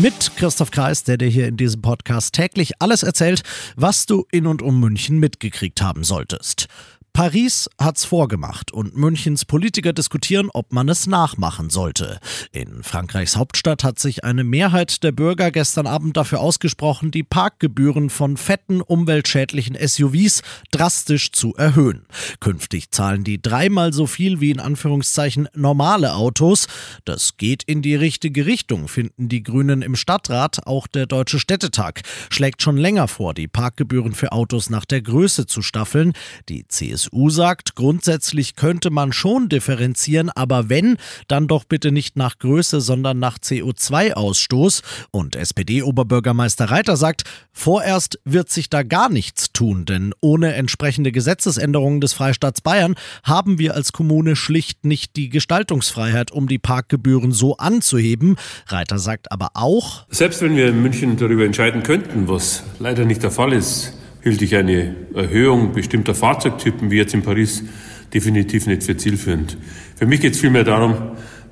Mit Christoph Kreis, der dir hier in diesem Podcast täglich alles erzählt, was du in und um München mitgekriegt haben solltest. Paris hat's vorgemacht und Münchens Politiker diskutieren, ob man es nachmachen sollte. In Frankreichs Hauptstadt hat sich eine Mehrheit der Bürger gestern Abend dafür ausgesprochen, die Parkgebühren von fetten, umweltschädlichen SUVs drastisch zu erhöhen. Künftig zahlen die dreimal so viel wie in Anführungszeichen normale Autos. Das geht in die richtige Richtung, finden die Grünen im Stadtrat. Auch der Deutsche Städtetag schlägt schon länger vor, die Parkgebühren für Autos nach der Größe zu staffeln. Die CSU CSU sagt, grundsätzlich könnte man schon differenzieren, aber wenn, dann doch bitte nicht nach Größe, sondern nach CO2-Ausstoß. Und SPD-Oberbürgermeister Reiter sagt, vorerst wird sich da gar nichts tun, denn ohne entsprechende Gesetzesänderungen des Freistaats Bayern haben wir als Kommune schlicht nicht die Gestaltungsfreiheit, um die Parkgebühren so anzuheben. Reiter sagt aber auch, selbst wenn wir in München darüber entscheiden könnten, was leider nicht der Fall ist, hielt ich eine Erhöhung bestimmter Fahrzeugtypen wie jetzt in Paris definitiv nicht für zielführend. Für mich geht es vielmehr darum,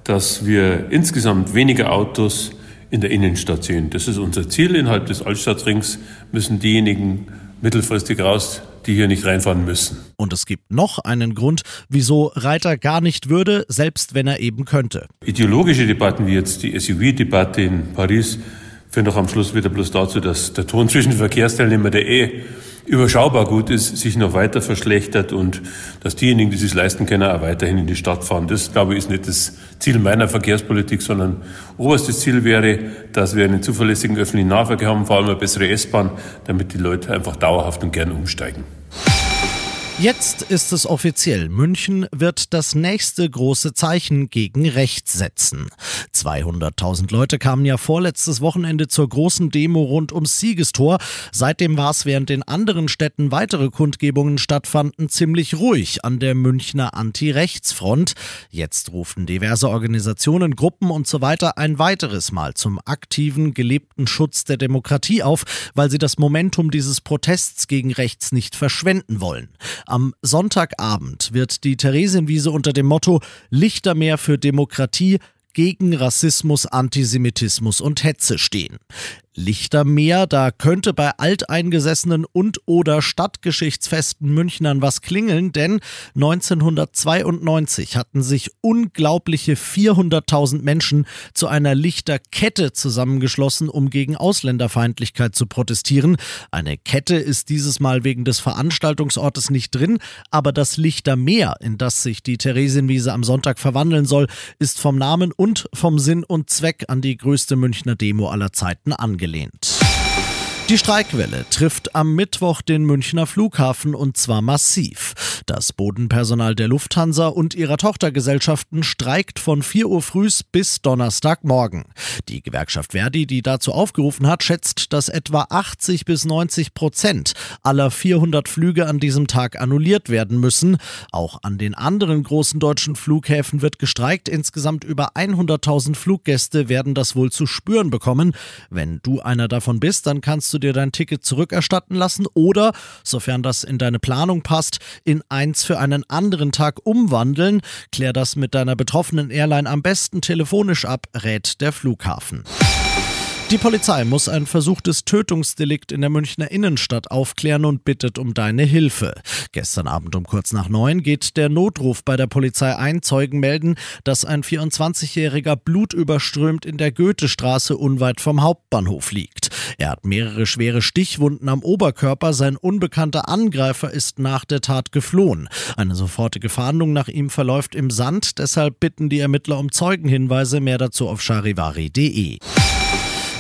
dass wir insgesamt weniger Autos in der Innenstadt sehen. Das ist unser Ziel. Innerhalb des Altstadtrings müssen diejenigen mittelfristig raus, die hier nicht reinfahren müssen. Und es gibt noch einen Grund, wieso Reiter gar nicht würde, selbst wenn er eben könnte. Ideologische Debatten wie jetzt die SUV-Debatte in Paris führen doch am Schluss wieder bloß dazu, dass der Ton zwischen Verkehrsteilnehmern, der eh überschaubar gut ist, sich noch weiter verschlechtert und dass diejenigen, die es sich leisten können, auch weiterhin in die Stadt fahren. Das, glaube ich, ist nicht das Ziel meiner Verkehrspolitik, sondern oberstes Ziel wäre, dass wir einen zuverlässigen öffentlichen Nahverkehr haben, vor allem eine bessere S-Bahn, damit die Leute einfach dauerhaft und gern umsteigen. Jetzt ist es offiziell. München wird das nächste große Zeichen gegen rechts setzen. 200.000 Leute kamen ja vorletztes Wochenende zur großen Demo rund ums Siegestor. Seitdem war es, während in anderen Städten weitere Kundgebungen stattfanden, ziemlich ruhig an der Münchner Anti-Rechts-Front. Jetzt rufen diverse Organisationen, Gruppen und so weiter ein weiteres Mal zum aktiven, gelebten Schutz der Demokratie auf, weil sie das Momentum dieses Protests gegen rechts nicht verschwenden wollen. Am Sonntagabend wird die Theresienwiese unter dem Motto Lichtermeer für Demokratie gegen Rassismus, Antisemitismus und Hetze stehen. Lichtermeer, da könnte bei alteingesessenen und oder stadtgeschichtsfesten Münchnern was klingeln, denn 1992 hatten sich unglaubliche 400.000 Menschen zu einer Lichterkette zusammengeschlossen, um gegen Ausländerfeindlichkeit zu protestieren. Eine Kette ist dieses Mal wegen des Veranstaltungsortes nicht drin, aber das Lichtermeer, in das sich die Theresienwiese am Sonntag verwandeln soll, ist vom Namen und vom Sinn und Zweck an die größte Münchner Demo aller Zeiten angelegt abgelehnt. Die Streikwelle trifft am Mittwoch den Münchner Flughafen und zwar massiv. Das Bodenpersonal der Lufthansa und ihrer Tochtergesellschaften streikt von 4 Uhr früh bis Donnerstagmorgen. Die Gewerkschaft Verdi, die dazu aufgerufen hat, schätzt, dass etwa 80 bis 90 Prozent aller 400 Flüge an diesem Tag annulliert werden müssen. Auch an den anderen großen deutschen Flughäfen wird gestreikt. Insgesamt über 100.000 Fluggäste werden das wohl zu spüren bekommen. Wenn du einer davon bist, dann kannst du dir dein Ticket zurückerstatten lassen oder, sofern das in deine Planung passt, in eins für einen anderen Tag umwandeln. Klär das mit deiner betroffenen Airline am besten telefonisch ab, rät der Flughafen. Die Polizei muss ein versuchtes Tötungsdelikt in der Münchner Innenstadt aufklären und bittet um deine Hilfe. Gestern Abend um kurz nach neun geht der Notruf bei der Polizei ein. Zeugen melden, dass ein 24-jähriger blutüberströmt in der Goethestraße unweit vom Hauptbahnhof liegt. Er hat mehrere schwere Stichwunden am Oberkörper. Sein unbekannter Angreifer ist nach der Tat geflohen. Eine sofortige Fahndung nach ihm verläuft im Sand. Deshalb bitten die Ermittler um Zeugenhinweise. Mehr dazu auf charivari.de.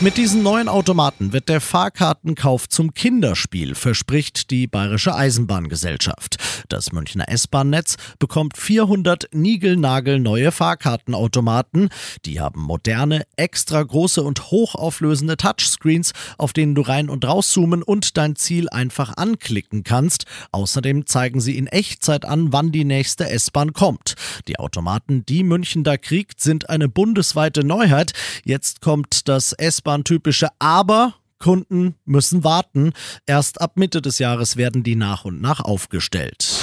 Mit diesen neuen Automaten wird der Fahrkartenkauf zum Kinderspiel, verspricht die Bayerische Eisenbahngesellschaft. Das Münchner S-Bahn-Netz bekommt 400 niegelnagelneue Fahrkartenautomaten. Die haben moderne, extra große und hochauflösende Touchscreens, auf denen du rein und rauszoomen und dein Ziel einfach anklicken kannst. Außerdem zeigen sie in Echtzeit an, wann die nächste S-Bahn kommt. Die Automaten, die München da kriegt, sind eine bundesweite Neuheit. Jetzt kommt das S-Bahn-typische Aber Kunden müssen warten. Erst ab Mitte des Jahres werden die nach und nach aufgestellt.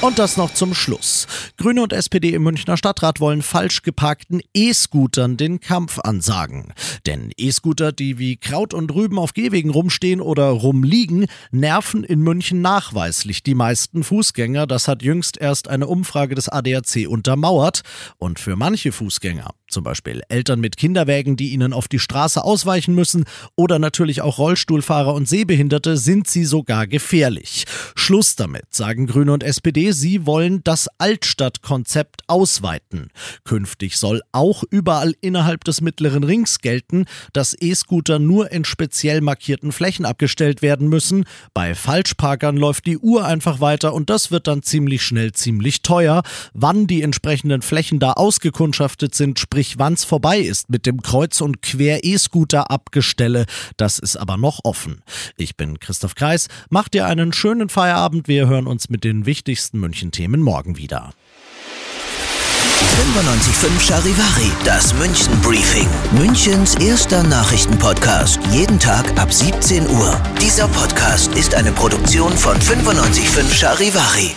Und das noch zum Schluss. Grüne und SPD im Münchner Stadtrat wollen falsch geparkten E-Scootern den Kampf ansagen. Denn E-Scooter, die wie Kraut und Rüben auf Gehwegen rumstehen oder rumliegen, nerven in München nachweislich die meisten Fußgänger. Das hat jüngst erst eine Umfrage des ADAC untermauert. Und für manche Fußgänger zum Beispiel Eltern mit Kinderwägen, die ihnen auf die Straße ausweichen müssen oder natürlich auch Rollstuhlfahrer und Sehbehinderte sind sie sogar gefährlich. Schluss damit, sagen Grüne und SPD, sie wollen das Altstadtkonzept ausweiten. Künftig soll auch überall innerhalb des mittleren Rings gelten, dass E-Scooter nur in speziell markierten Flächen abgestellt werden müssen. Bei Falschparkern läuft die Uhr einfach weiter und das wird dann ziemlich schnell ziemlich teuer. Wann die entsprechenden Flächen da ausgekundschaftet sind, sprich wann's vorbei ist mit dem Kreuz- und Quer-E-Scooter-Abgestelle. Das ist aber noch offen. Ich bin Christoph Kreis. Macht dir einen schönen Feierabend. Wir hören uns mit den wichtigsten München-Themen morgen wieder. 95.5 Charivari, das München Briefing. Münchens erster Nachrichtenpodcast. Jeden Tag ab 17 Uhr. Dieser Podcast ist eine Produktion von 95.5 Charivari.